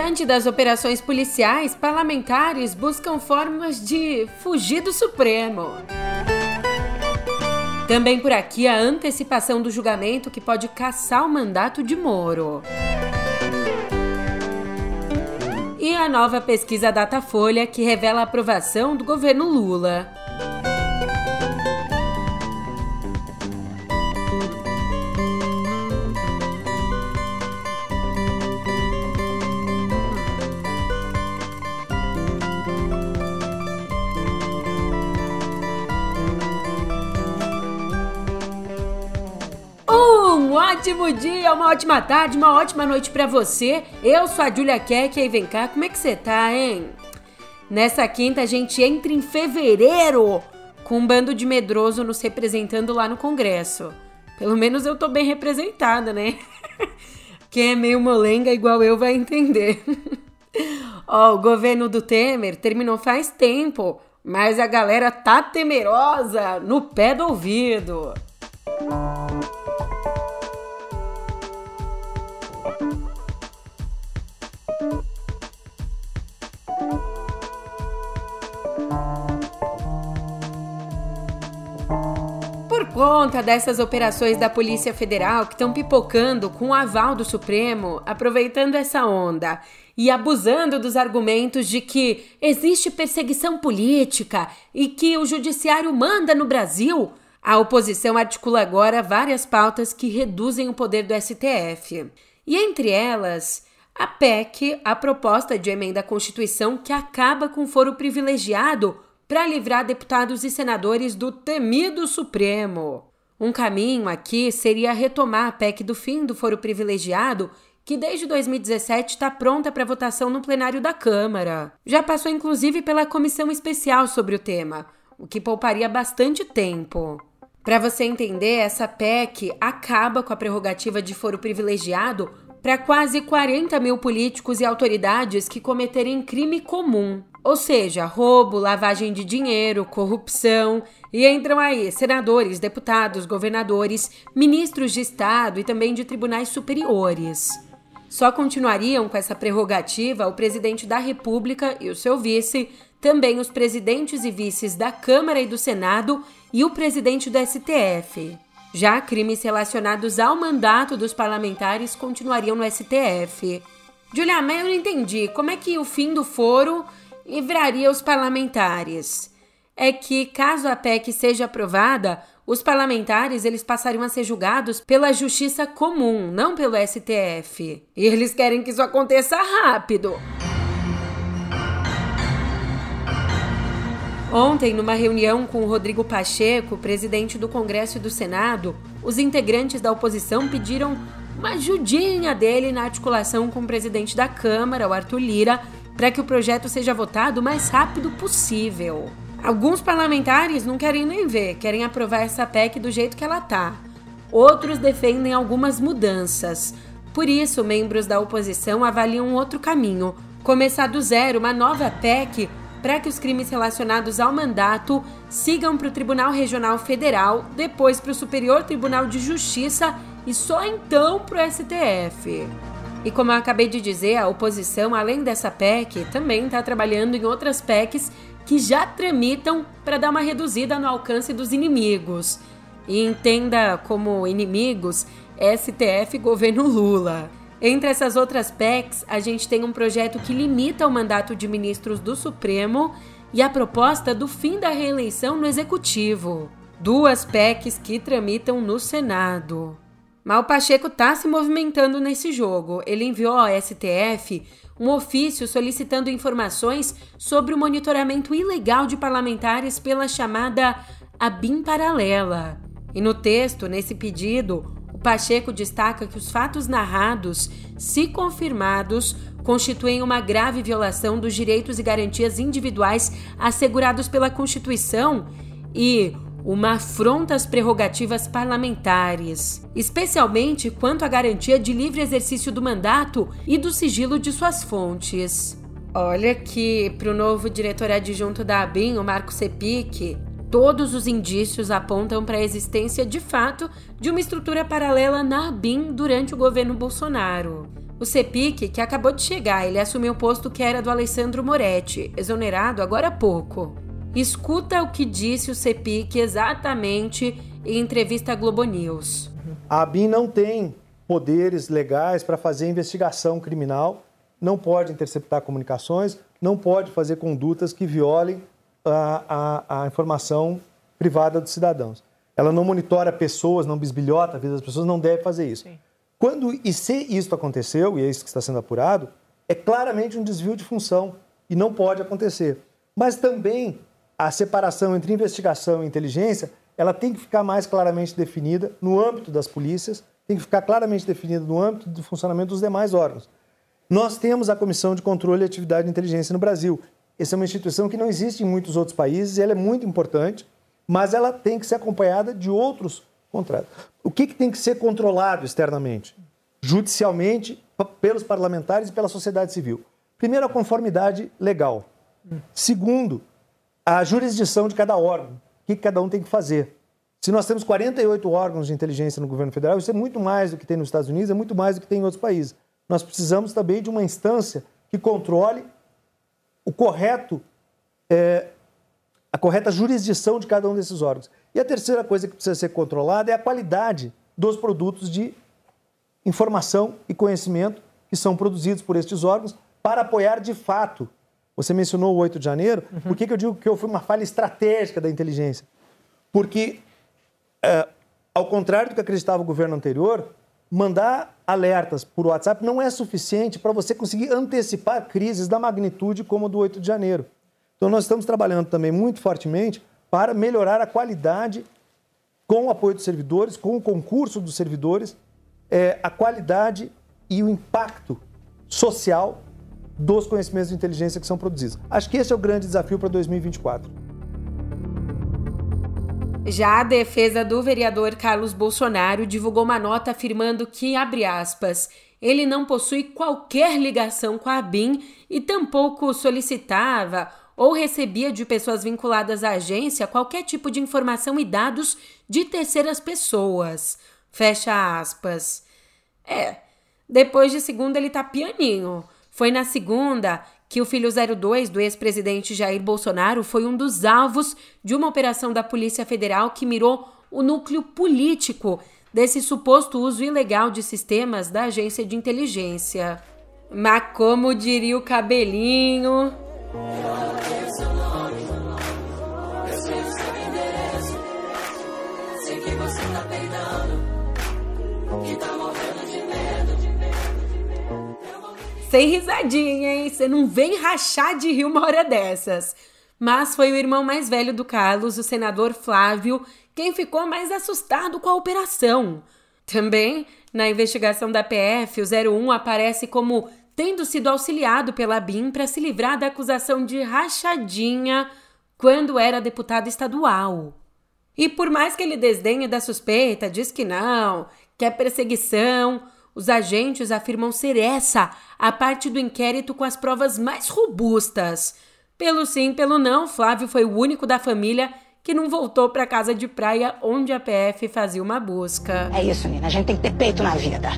Diante das operações policiais, parlamentares buscam formas de fugir do Supremo. Também por aqui a antecipação do julgamento que pode caçar o mandato de Moro. E a nova pesquisa Datafolha que revela a aprovação do governo Lula. Ótimo dia, uma ótima tarde, uma ótima noite para você. Eu sou a Julia Keck e vem cá, como é que você tá, hein? Nessa quinta a gente entra em fevereiro com um bando de medroso nos representando lá no Congresso. Pelo menos eu tô bem representada, né? Quem é meio molenga igual eu vai entender. Ó, oh, o governo do Temer terminou faz tempo, mas a galera tá temerosa no pé do ouvido. Conta dessas operações da Polícia Federal que estão pipocando com o aval do Supremo, aproveitando essa onda e abusando dos argumentos de que existe perseguição política e que o judiciário manda no Brasil, a oposição articula agora várias pautas que reduzem o poder do STF. E entre elas, a PEC, a proposta de emenda à Constituição que acaba com o foro privilegiado para livrar deputados e senadores do temido Supremo. Um caminho aqui seria retomar a PEC do fim do foro privilegiado, que desde 2017 está pronta para votação no plenário da Câmara. Já passou inclusive pela comissão especial sobre o tema, o que pouparia bastante tempo. Para você entender, essa PEC acaba com a prerrogativa de foro privilegiado para quase 40 mil políticos e autoridades que cometerem crime comum. Ou seja, roubo, lavagem de dinheiro, corrupção. E entram aí senadores, deputados, governadores, ministros de Estado e também de tribunais superiores. Só continuariam com essa prerrogativa o presidente da República e o seu vice, também os presidentes e vices da Câmara e do Senado e o presidente do STF. Já crimes relacionados ao mandato dos parlamentares continuariam no STF. Julia, mas eu não entendi. Como é que o fim do foro livraria os parlamentares? É que, caso a PEC seja aprovada, os parlamentares eles passariam a ser julgados pela justiça comum, não pelo STF. E eles querem que isso aconteça rápido. Ontem, numa reunião com o Rodrigo Pacheco, presidente do Congresso e do Senado, os integrantes da oposição pediram uma ajudinha dele na articulação com o presidente da Câmara, o Arthur Lira, para que o projeto seja votado o mais rápido possível. Alguns parlamentares não querem nem ver, querem aprovar essa PEC do jeito que ela tá. Outros defendem algumas mudanças. Por isso, membros da oposição avaliam outro caminho: começar do zero uma nova PEC para que os crimes relacionados ao mandato sigam para o Tribunal Regional Federal, depois para o Superior Tribunal de Justiça e só então para o STF. E como eu acabei de dizer, a oposição, além dessa PEC, também está trabalhando em outras PECs que já tramitam para dar uma reduzida no alcance dos inimigos. E entenda como inimigos STF e governo Lula. Entre essas outras PECs, a gente tem um projeto que limita o mandato de ministros do Supremo e a proposta do fim da reeleição no Executivo. Duas PECs que tramitam no Senado. Mas o Pacheco está se movimentando nesse jogo. Ele enviou ao STF um ofício solicitando informações sobre o monitoramento ilegal de parlamentares pela chamada ABIN paralela. E no texto, nesse pedido, o Pacheco destaca que os fatos narrados, se confirmados, constituem uma grave violação dos direitos e garantias individuais assegurados pela Constituição e uma afronta às prerrogativas parlamentares, especialmente quanto à garantia de livre exercício do mandato e do sigilo de suas fontes. Olha que, para o novo diretor adjunto da ABIN, o Marco Sepic, Todos os indícios apontam para a existência de fato de uma estrutura paralela na ABIN durante o governo Bolsonaro. O CEPIC, que acabou de chegar, ele assumiu o posto que era do Alessandro Moretti, exonerado agora há pouco. Escuta o que disse o CEPIC exatamente em entrevista à Globo News. A ABIN não tem poderes legais para fazer investigação criminal, não pode interceptar comunicações, não pode fazer condutas que violem a, a, a informação privada dos cidadãos. Ela não monitora pessoas, não bisbilhota a vida das pessoas, não deve fazer isso. Sim. Quando e se isso aconteceu, e é isso que está sendo apurado, é claramente um desvio de função e não pode acontecer. Mas também a separação entre investigação e inteligência, ela tem que ficar mais claramente definida no âmbito das polícias, tem que ficar claramente definida no âmbito do funcionamento dos demais órgãos. Nós temos a Comissão de Controle e Atividade de Inteligência no Brasil. Essa é uma instituição que não existe em muitos outros países ela é muito importante, mas ela tem que ser acompanhada de outros contratos. O que, que tem que ser controlado externamente? Judicialmente, pelos parlamentares e pela sociedade civil. Primeiro, a conformidade legal. Segundo, a jurisdição de cada órgão. O que cada um tem que fazer. Se nós temos 48 órgãos de inteligência no governo federal, isso é muito mais do que tem nos Estados Unidos, é muito mais do que tem em outros países. Nós precisamos também de uma instância que controle o correto, é, a correta jurisdição de cada um desses órgãos. E a terceira coisa que precisa ser controlada é a qualidade dos produtos de informação e conhecimento que são produzidos por estes órgãos para apoiar de fato. Você mencionou o 8 de janeiro. Uhum. Por que, que eu digo que foi uma falha estratégica da inteligência? Porque, é, ao contrário do que acreditava o governo anterior, mandar alertas por WhatsApp não é suficiente para você conseguir antecipar crises da magnitude como a do 8 de janeiro. Então, nós estamos trabalhando também muito fortemente para melhorar a qualidade, com o apoio dos servidores, com o concurso dos servidores, é, a qualidade e o impacto social dos conhecimentos de inteligência que são produzidos. Acho que esse é o grande desafio para 2024. Já a defesa do vereador Carlos Bolsonaro divulgou uma nota afirmando que, abre aspas, ele não possui qualquer ligação com a BIM e tampouco solicitava ou recebia de pessoas vinculadas à agência qualquer tipo de informação e dados de terceiras pessoas. Fecha aspas. É, depois de segunda ele tá pianinho. Foi na segunda que o filho 02 do ex-presidente Jair Bolsonaro foi um dos alvos de uma operação da Polícia Federal que mirou o núcleo político desse suposto uso ilegal de sistemas da agência de inteligência. Mas como diria o cabelinho. Sem risadinha, hein? Você não vem rachar de rir uma hora dessas. Mas foi o irmão mais velho do Carlos, o senador Flávio, quem ficou mais assustado com a operação. Também, na investigação da PF, o 01 aparece como tendo sido auxiliado pela BIM para se livrar da acusação de rachadinha quando era deputado estadual. E por mais que ele desdenhe da suspeita, diz que não, que é perseguição, os agentes afirmam ser essa a parte do inquérito com as provas mais robustas. Pelo sim, pelo não, Flávio foi o único da família que não voltou para casa de praia onde a PF fazia uma busca. É isso, Nina. A gente tem que ter peito na vida.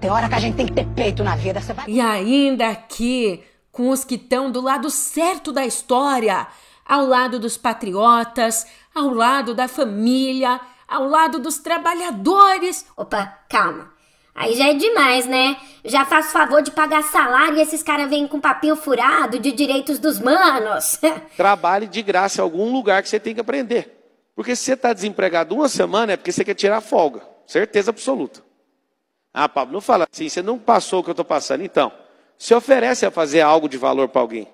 Tem hora que a gente tem que ter peito na vida. Você vai... E ainda aqui, com os que estão do lado certo da história, ao lado dos patriotas, ao lado da família, ao lado dos trabalhadores. Opa, calma. Aí já é demais, né? Já faço favor de pagar salário e esses caras vêm com papinho furado de direitos dos manos. Trabalhe de graça em algum lugar que você tem que aprender. Porque se você está desempregado uma semana é porque você quer tirar folga. Certeza absoluta. Ah, Pablo, não fala assim, você não passou o que eu estou passando. Então, se oferece a fazer algo de valor para alguém.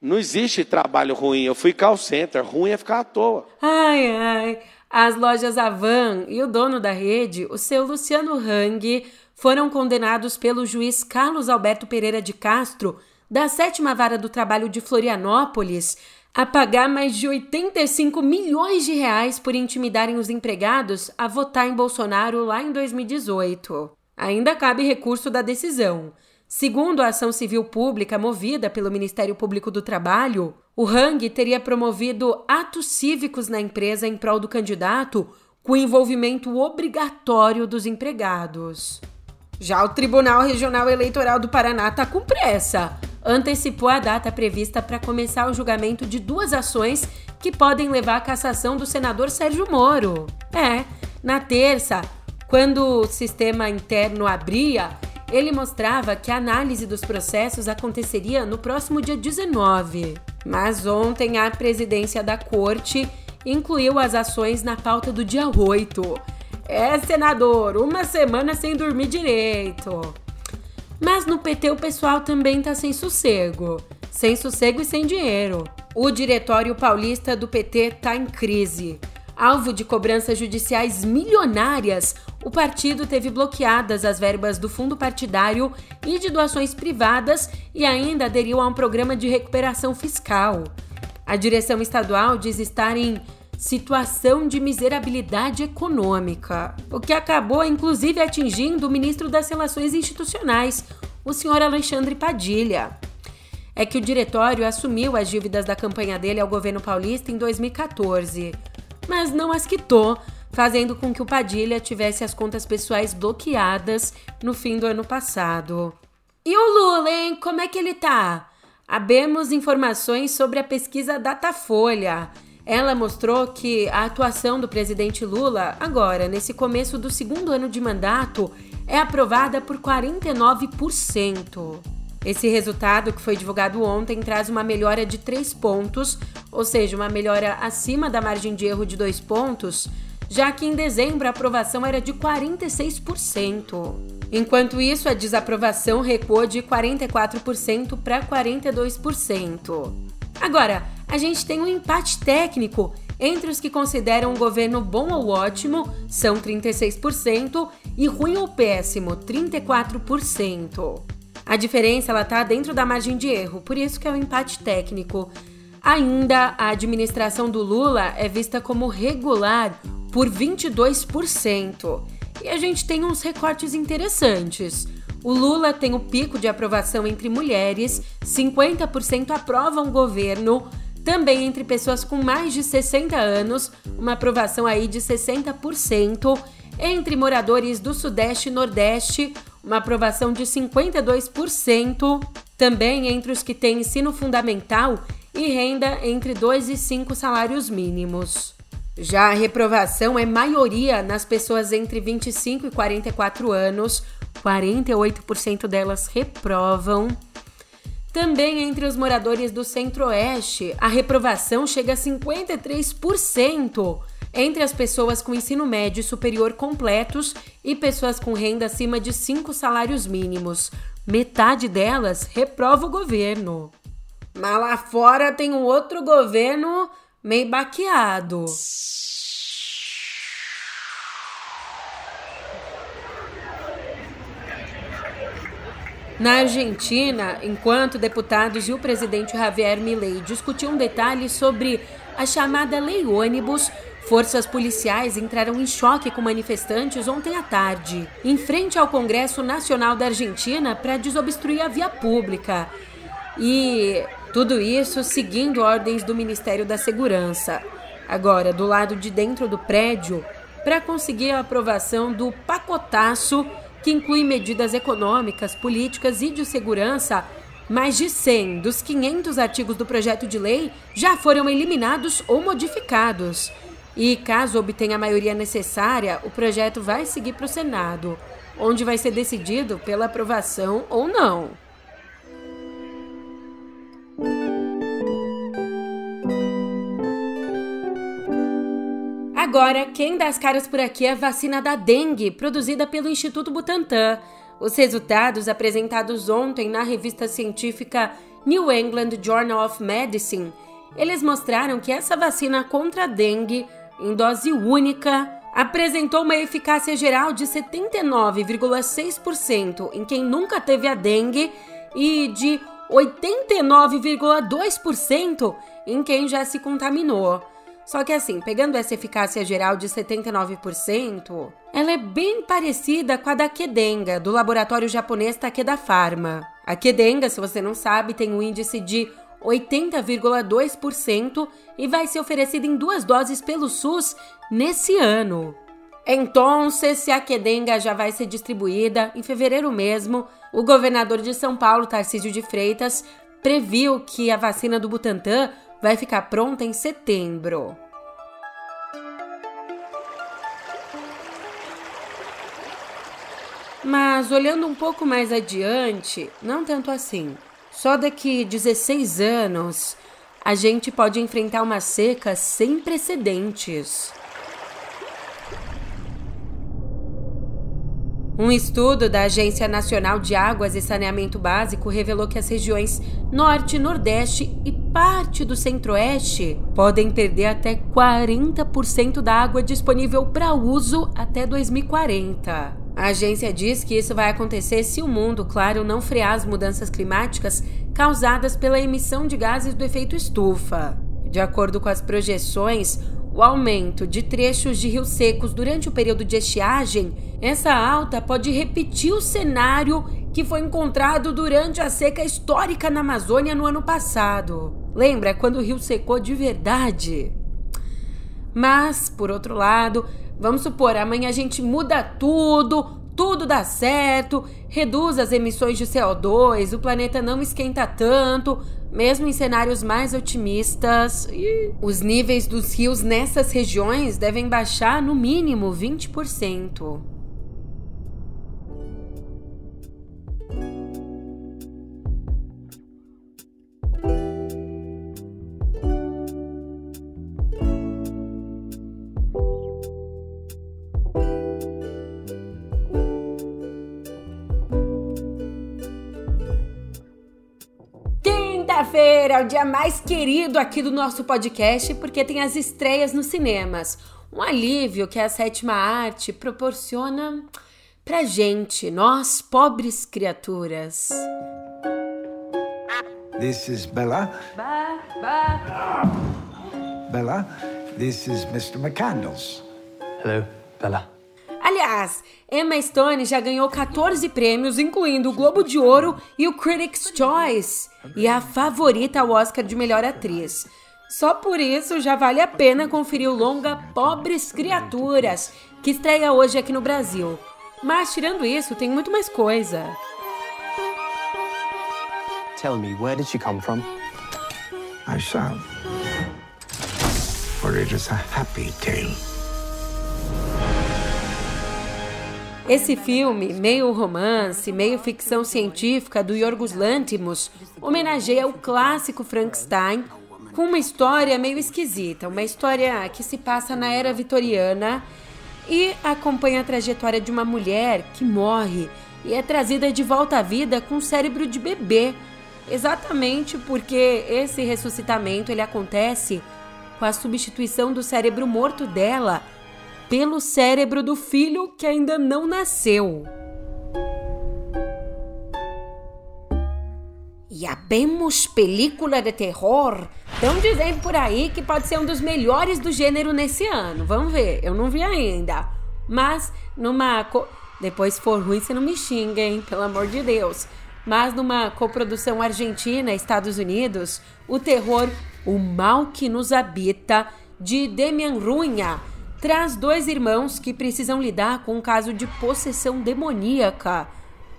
Não existe trabalho ruim. Eu fui call center, ruim é ficar à toa. Ai, ai. As lojas Avan e o dono da rede, o seu Luciano Hang, foram condenados pelo juiz Carlos Alberto Pereira de Castro, da sétima vara do trabalho de Florianópolis, a pagar mais de 85 milhões de reais por intimidarem os empregados a votar em Bolsonaro lá em 2018. Ainda cabe recurso da decisão. Segundo a ação civil pública movida pelo Ministério Público do Trabalho, o Hang teria promovido atos cívicos na empresa em prol do candidato com envolvimento obrigatório dos empregados. Já o Tribunal Regional Eleitoral do Paraná está com pressa. Antecipou a data prevista para começar o julgamento de duas ações que podem levar à cassação do senador Sérgio Moro. É, na terça, quando o sistema interno abria, ele mostrava que a análise dos processos aconteceria no próximo dia 19. Mas ontem a presidência da corte incluiu as ações na pauta do dia 8. É, senador, uma semana sem dormir direito. Mas no PT o pessoal também tá sem sossego. Sem sossego e sem dinheiro. O Diretório Paulista do PT tá em crise. Alvo de cobranças judiciais milionárias, o partido teve bloqueadas as verbas do fundo partidário e de doações privadas e ainda aderiu a um programa de recuperação fiscal. A direção estadual diz estar em situação de miserabilidade econômica, o que acabou inclusive atingindo o ministro das Relações Institucionais, o senhor Alexandre Padilha. É que o diretório assumiu as dívidas da campanha dele ao governo paulista em 2014, mas não as quitou, fazendo com que o Padilha tivesse as contas pessoais bloqueadas no fim do ano passado. E o Lula, hein? Como é que ele tá? Abemos informações sobre a pesquisa Datafolha. Ela mostrou que a atuação do presidente Lula, agora, nesse começo do segundo ano de mandato, é aprovada por 49%. Esse resultado, que foi divulgado ontem, traz uma melhora de 3 pontos, ou seja, uma melhora acima da margem de erro de 2 pontos, já que em dezembro a aprovação era de 46%. Enquanto isso, a desaprovação recuou de 44% para 42%. Agora, a gente tem um empate técnico entre os que consideram o governo bom ou ótimo, são 36%, e ruim ou péssimo, 34%. A diferença ela tá dentro da margem de erro, por isso que é um empate técnico. Ainda a administração do Lula é vista como regular por 22%. E a gente tem uns recortes interessantes. O Lula tem o pico de aprovação entre mulheres, 50% aprovam o governo, também entre pessoas com mais de 60 anos, uma aprovação aí de 60%, entre moradores do Sudeste e Nordeste, uma aprovação de 52%, também entre os que têm ensino fundamental e renda entre 2 e 5 salários mínimos. Já a reprovação é maioria nas pessoas entre 25 e 44 anos, 48% delas reprovam. Também entre os moradores do Centro-Oeste, a reprovação chega a 53% entre as pessoas com ensino médio superior completos e pessoas com renda acima de 5 salários mínimos. Metade delas reprova o governo. Mas lá fora tem um outro governo meio baqueado. Na Argentina, enquanto deputados e o presidente Javier Milei discutiam detalhes sobre a chamada Lei Ônibus, forças policiais entraram em choque com manifestantes ontem à tarde, em frente ao Congresso Nacional da Argentina para desobstruir a via pública. E tudo isso seguindo ordens do Ministério da Segurança. Agora, do lado de dentro do prédio, para conseguir a aprovação do pacotaço que inclui medidas econômicas, políticas e de segurança, mais de 100 dos 500 artigos do projeto de lei já foram eliminados ou modificados. E caso obtenha a maioria necessária, o projeto vai seguir para o Senado, onde vai ser decidido pela aprovação ou não. Agora, quem dá as caras por aqui é a vacina da dengue, produzida pelo Instituto Butantan. Os resultados apresentados ontem na revista científica New England Journal of Medicine, eles mostraram que essa vacina contra a dengue, em dose única, apresentou uma eficácia geral de 79,6% em quem nunca teve a dengue e de 89,2% em quem já se contaminou. Só que assim, pegando essa eficácia geral de 79%, ela é bem parecida com a da Kedenga, do laboratório japonês Takeda Pharma. A Kedenga, se você não sabe, tem um índice de 80,2% e vai ser oferecida em duas doses pelo SUS nesse ano. Então, se a quedenga já vai ser distribuída em fevereiro mesmo, o governador de São Paulo, Tarcísio de Freitas, previu que a vacina do Butantan vai ficar pronta em setembro. Mas olhando um pouco mais adiante, não tanto assim. Só daqui 16 anos a gente pode enfrentar uma seca sem precedentes. Um estudo da Agência Nacional de Águas e Saneamento Básico revelou que as regiões Norte, Nordeste e parte do Centro-Oeste podem perder até 40% da água disponível para uso até 2040. A agência diz que isso vai acontecer se o mundo, claro, não frear as mudanças climáticas causadas pela emissão de gases do efeito estufa. De acordo com as projeções, o aumento de trechos de rios secos durante o período de estiagem, essa alta pode repetir o cenário que foi encontrado durante a seca histórica na Amazônia no ano passado. Lembra quando o rio secou de verdade? Mas, por outro lado, vamos supor, amanhã a gente muda tudo, tudo dá certo, reduz as emissões de CO2, o planeta não esquenta tanto, mesmo em cenários mais otimistas, os níveis dos rios nessas regiões devem baixar no mínimo 20%. O dia mais querido aqui do nosso podcast porque tem as estreias nos cinemas. Um alívio que a sétima arte proporciona pra gente, nós pobres criaturas. This is Bella. Ba, ba. Bella, this is Mr. McCandles. Hello, Bella. Aliás, Emma Stone já ganhou 14 prêmios, incluindo o Globo de Ouro e o Critics' Choice, e é a favorita ao Oscar de melhor atriz. Só por isso já vale a pena conferir o longa Pobres Criaturas, que estreia hoje aqui no Brasil. Mas tirando isso, tem muito mais coisa. Tell me, where did she come from? I shall. For it is a happy tale. Esse filme, meio romance, meio ficção científica do Yorgos Lanthimos, homenageia o clássico Frankenstein com uma história meio esquisita, uma história que se passa na era vitoriana e acompanha a trajetória de uma mulher que morre e é trazida de volta à vida com cérebro de bebê, exatamente porque esse ressuscitamento ele acontece com a substituição do cérebro morto dela pelo cérebro do filho que ainda não nasceu. E habemos película de terror. Estão dizendo por aí que pode ser um dos melhores do gênero nesse ano. Vamos ver, eu não vi ainda. Mas numa. Co... Depois, se for ruim, você não me xinga, hein? Pelo amor de Deus. Mas numa coprodução Argentina-Estados Unidos, o terror O Mal que Nos Habita, de Demian Runha, traz dois irmãos que precisam lidar com um caso de possessão demoníaca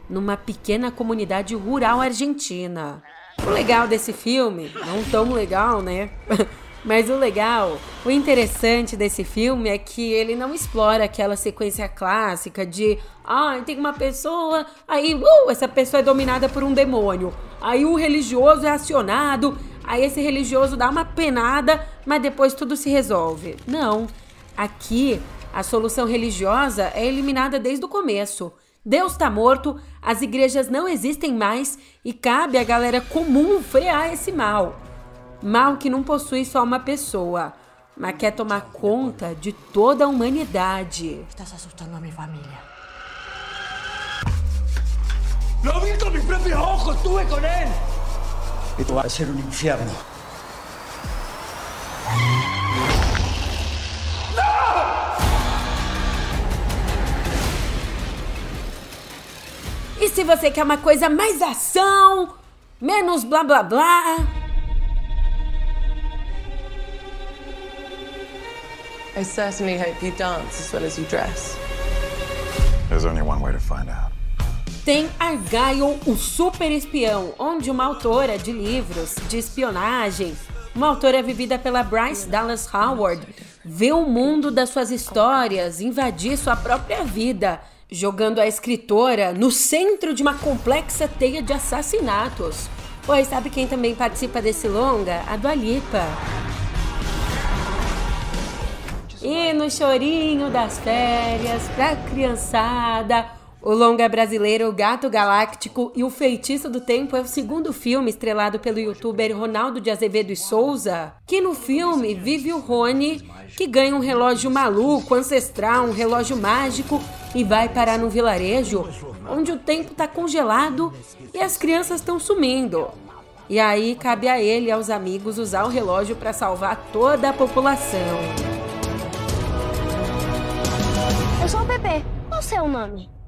numa pequena comunidade rural argentina. O legal desse filme, não tão legal, né? Mas o legal, o interessante desse filme é que ele não explora aquela sequência clássica de ah, tem uma pessoa, aí uh, essa pessoa é dominada por um demônio. Aí o religioso é acionado, aí esse religioso dá uma penada, mas depois tudo se resolve. Não. Aqui, a solução religiosa é eliminada desde o começo. Deus está morto, as igrejas não existem mais e cabe à galera comum frear esse mal. Mal que não possui só uma pessoa, mas quer tomar conta de toda a humanidade. Estás asustando a minha família. ¡Lo vi con mis propios ojos! ¡Estuve con él! Esto va a ser un infierno. E se você quer uma coisa mais ação, menos blá blá blá, I certainly hope you dance as well as you dress. There's only one way to find out. Tem Argyle, o super espião, onde uma autora de livros de espionagem, uma autora vivida pela Bryce Dallas Howard, vê o mundo das suas histórias invadir sua própria vida, jogando a escritora no centro de uma complexa teia de assassinatos. Pois sabe quem também participa desse longa? A Dua Lipa. E no chorinho das férias, pra criançada, o longa brasileiro Gato Galáctico e o Feitiço do Tempo é o segundo filme estrelado pelo youtuber Ronaldo de Azevedo e Souza, que no filme vive o Rony, que ganha um relógio maluco, ancestral, um relógio mágico e vai parar num vilarejo onde o tempo está congelado e as crianças estão sumindo. E aí cabe a ele e aos amigos usar o relógio para salvar toda a população. Eu sou o Pepe. Qual o seu nome?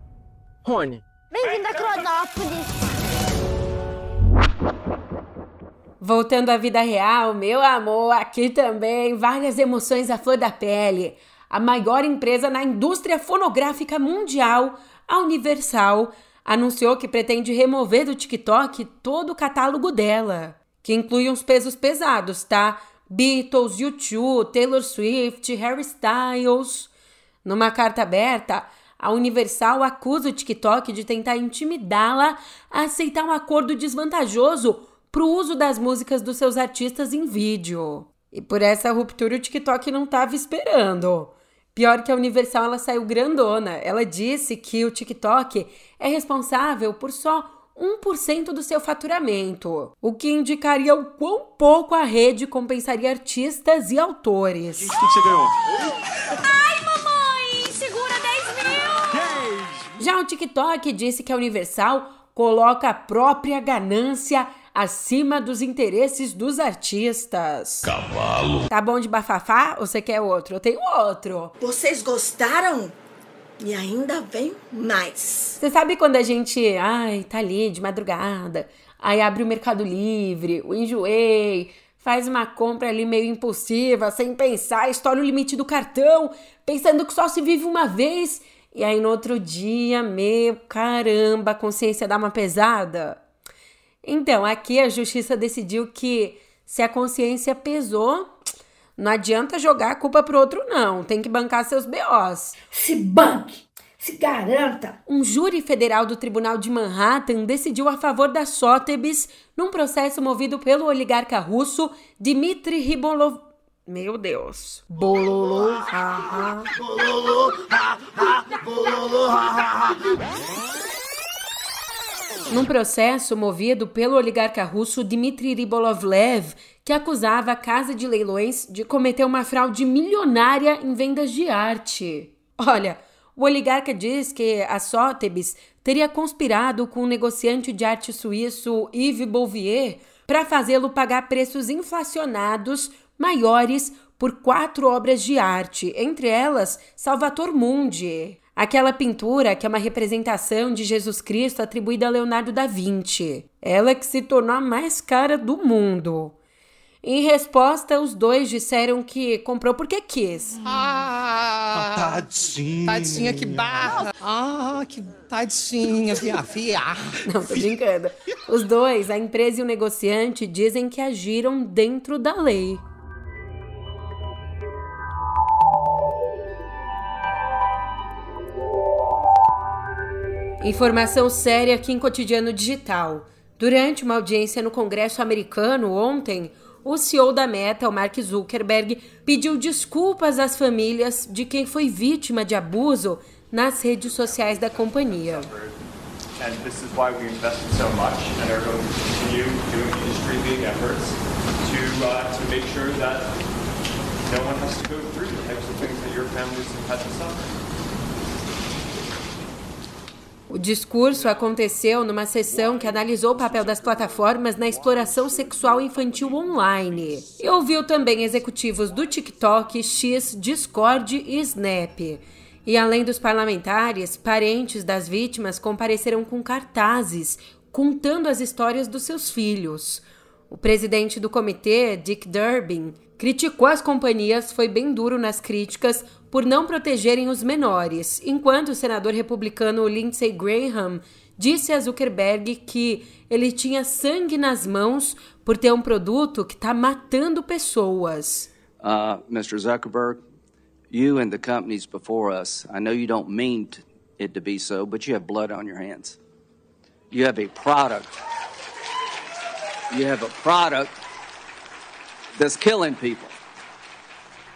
Rony. Bem-vindo a Cronópolis. Voltando à vida real, meu amor, aqui também várias emoções à flor da pele. A maior empresa na indústria fonográfica mundial, a Universal, anunciou que pretende remover do TikTok todo o catálogo dela, que inclui uns pesos pesados, tá? Beatles, U2, Taylor Swift, Harry Styles. Numa carta aberta, a Universal acusa o TikTok de tentar intimidá-la a aceitar um acordo desvantajoso para o uso das músicas dos seus artistas em vídeo. E por essa ruptura o TikTok não estava esperando. Pior que a Universal, ela saiu grandona. Ela disse que o TikTok é responsável por só 1% do seu faturamento, o que indicaria o quão pouco a rede compensaria artistas e autores. O que, você ganhou? Ai, mamãe, segura 10 mil! Já o TikTok disse que a Universal coloca a própria ganância acima dos interesses dos artistas. Cavalo. Tá bom de bafafá ou você quer outro? Eu tenho outro. Vocês gostaram? E ainda vem mais. Você sabe quando a gente, ai, tá ali de madrugada, aí abre o Mercado Livre, o Enjoei, faz uma compra ali meio impulsiva, sem pensar, estoura o limite do cartão, pensando que só se vive uma vez, e aí no outro dia, meu caramba, a consciência dá uma pesada. Então, aqui a justiça decidiu que se a consciência pesou, não adianta jogar a culpa pro outro, não. Tem que bancar seus BOs. Se banque! Se garanta! Um júri federal do Tribunal de Manhattan decidiu a favor da Sotheby's num processo movido pelo oligarca russo Dmitry Ribolov. Meu Deus. Bololo, ha, ha. Bololo, ha, ha. Bololo, ha, ha. Num processo movido pelo oligarca russo Dmitry Ribolovlev, que acusava a casa de leilões de cometer uma fraude milionária em vendas de arte. Olha, o oligarca diz que a Sotheby's teria conspirado com o negociante de arte suíço Yves Bouvier para fazê-lo pagar preços inflacionados maiores por quatro obras de arte, entre elas Salvator Mundi, aquela pintura que é uma representação de Jesus Cristo atribuída a Leonardo da Vinci. Ela que se tornou a mais cara do mundo. Em resposta, os dois disseram que comprou porque quis. Ah, tadinha. Tadinha, que barra. Ah, que tadinha, minha filha. Não, tô brincando. Os dois, a empresa e o negociante, dizem que agiram dentro da lei. Informação séria aqui em Cotidiano Digital. Durante uma audiência no Congresso americano ontem, o CEO da Meta, o Mark Zuckerberg, pediu desculpas às famílias de quem foi vítima de abuso nas redes sociais da companhia. Uh, no one has to go through the types of things that your families have had to suffer. O discurso aconteceu numa sessão que analisou o papel das plataformas na exploração sexual infantil online. E ouviu também executivos do TikTok, X, Discord e Snap. E além dos parlamentares, parentes das vítimas compareceram com cartazes contando as histórias dos seus filhos. O presidente do comitê, Dick Durbin, criticou as companhias, foi bem duro nas críticas por não protegerem os menores, enquanto o senador republicano Lindsey Graham disse a Zuckerberg que ele tinha sangue nas mãos por ter um produto que está matando pessoas. Uh, Mr. Zuckerberg, you and the companies before us, I know you don't mean it to be so, but you have blood on your hands. You have a product. You have a product that's killing people.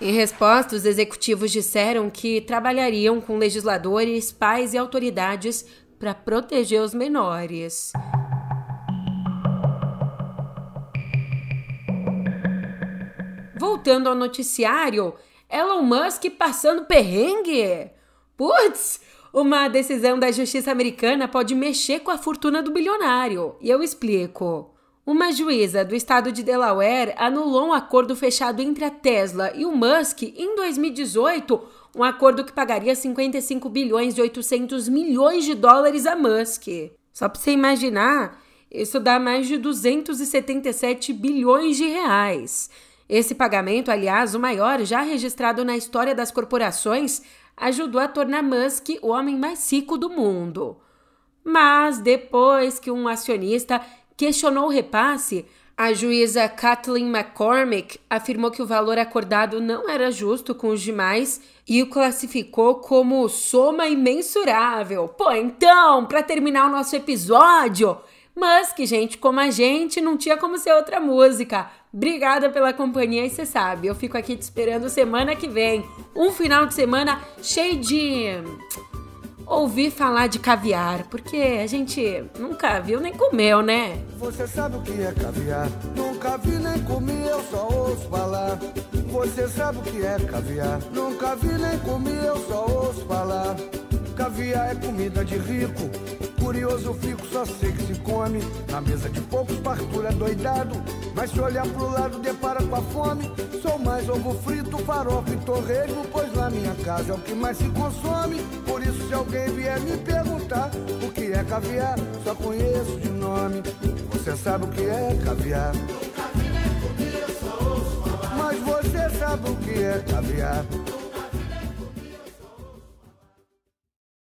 Em resposta, os executivos disseram que trabalhariam com legisladores, pais e autoridades para proteger os menores. Voltando ao noticiário, Elon Musk passando perrengue? Putz, uma decisão da justiça americana pode mexer com a fortuna do bilionário. E eu explico. Uma juíza do estado de Delaware anulou um acordo fechado entre a Tesla e o Musk em 2018, um acordo que pagaria 55 bilhões e 800 milhões de dólares a Musk. Só para você imaginar, isso dá mais de 277 bilhões de reais. Esse pagamento, aliás, o maior já registrado na história das corporações, ajudou a tornar Musk o homem mais rico do mundo. Mas depois que um acionista questionou o repasse, a juíza Kathleen McCormick afirmou que o valor acordado não era justo com os demais e o classificou como soma imensurável. Pô, então, para terminar o nosso episódio, Musk, gente, como a gente, não tinha como ser outra música. Obrigada pela companhia e você sabe, eu fico aqui te esperando semana que vem. Um final de semana cheio de ouvir falar de caviar, porque a gente nunca viu nem comeu, né? Você sabe o que é caviar? Nunca vi nem comi, eu só ouço falar. Você sabe o que é caviar? Nunca vi nem comi, eu só ouço falar. Caviar é comida de rico. Curioso fico, só sei que se come. Na mesa de poucos, partura doidado. Mas se olhar pro lado, depara com a fome. Sou mais ovo frito, farofa e torresmo. Pois lá minha casa é o que mais se consome. Por isso, se alguém vier me perguntar o que é caviar, só conheço de nome. Você sabe o que é caviar? Mas você sabe o que é caviar?